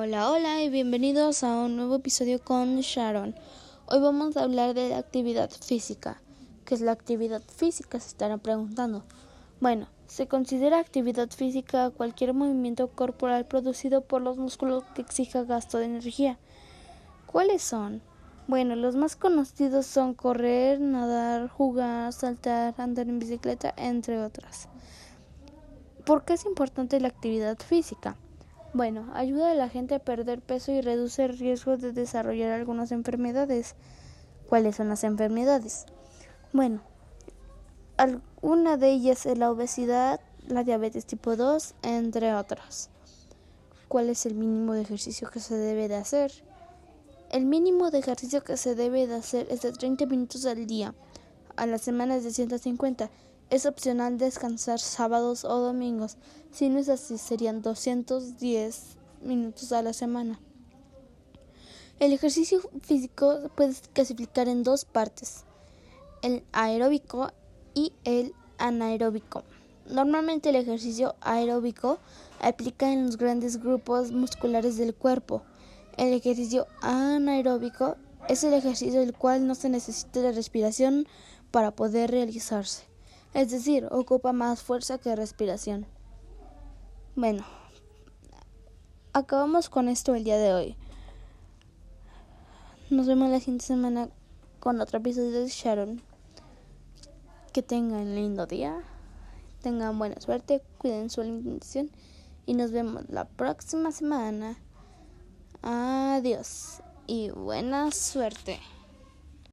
Hola, hola y bienvenidos a un nuevo episodio con Sharon. Hoy vamos a hablar de la actividad física. ¿Qué es la actividad física? Se estarán preguntando. Bueno, se considera actividad física cualquier movimiento corporal producido por los músculos que exija gasto de energía. ¿Cuáles son? Bueno, los más conocidos son correr, nadar, jugar, saltar, andar en bicicleta, entre otras. ¿Por qué es importante la actividad física? Bueno, ayuda a la gente a perder peso y reduce el riesgo de desarrollar algunas enfermedades. ¿Cuáles son las enfermedades? Bueno, una de ellas es la obesidad, la diabetes tipo 2, entre otras. ¿Cuál es el mínimo de ejercicio que se debe de hacer? El mínimo de ejercicio que se debe de hacer es de 30 minutos al día. A la semana es de 150 es opcional descansar sábados o domingos. Si no es así, serían 210 minutos a la semana. El ejercicio físico puede clasificar en dos partes, el aeróbico y el anaeróbico. Normalmente el ejercicio aeróbico aplica en los grandes grupos musculares del cuerpo. El ejercicio anaeróbico es el ejercicio del cual no se necesita la respiración para poder realizarse es decir, ocupa más fuerza que respiración. Bueno, acabamos con esto el día de hoy. Nos vemos la siguiente semana con otro episodio de Sharon. Que tengan lindo día, tengan buena suerte, cuiden su alimentación y nos vemos la próxima semana. Adiós y buena suerte.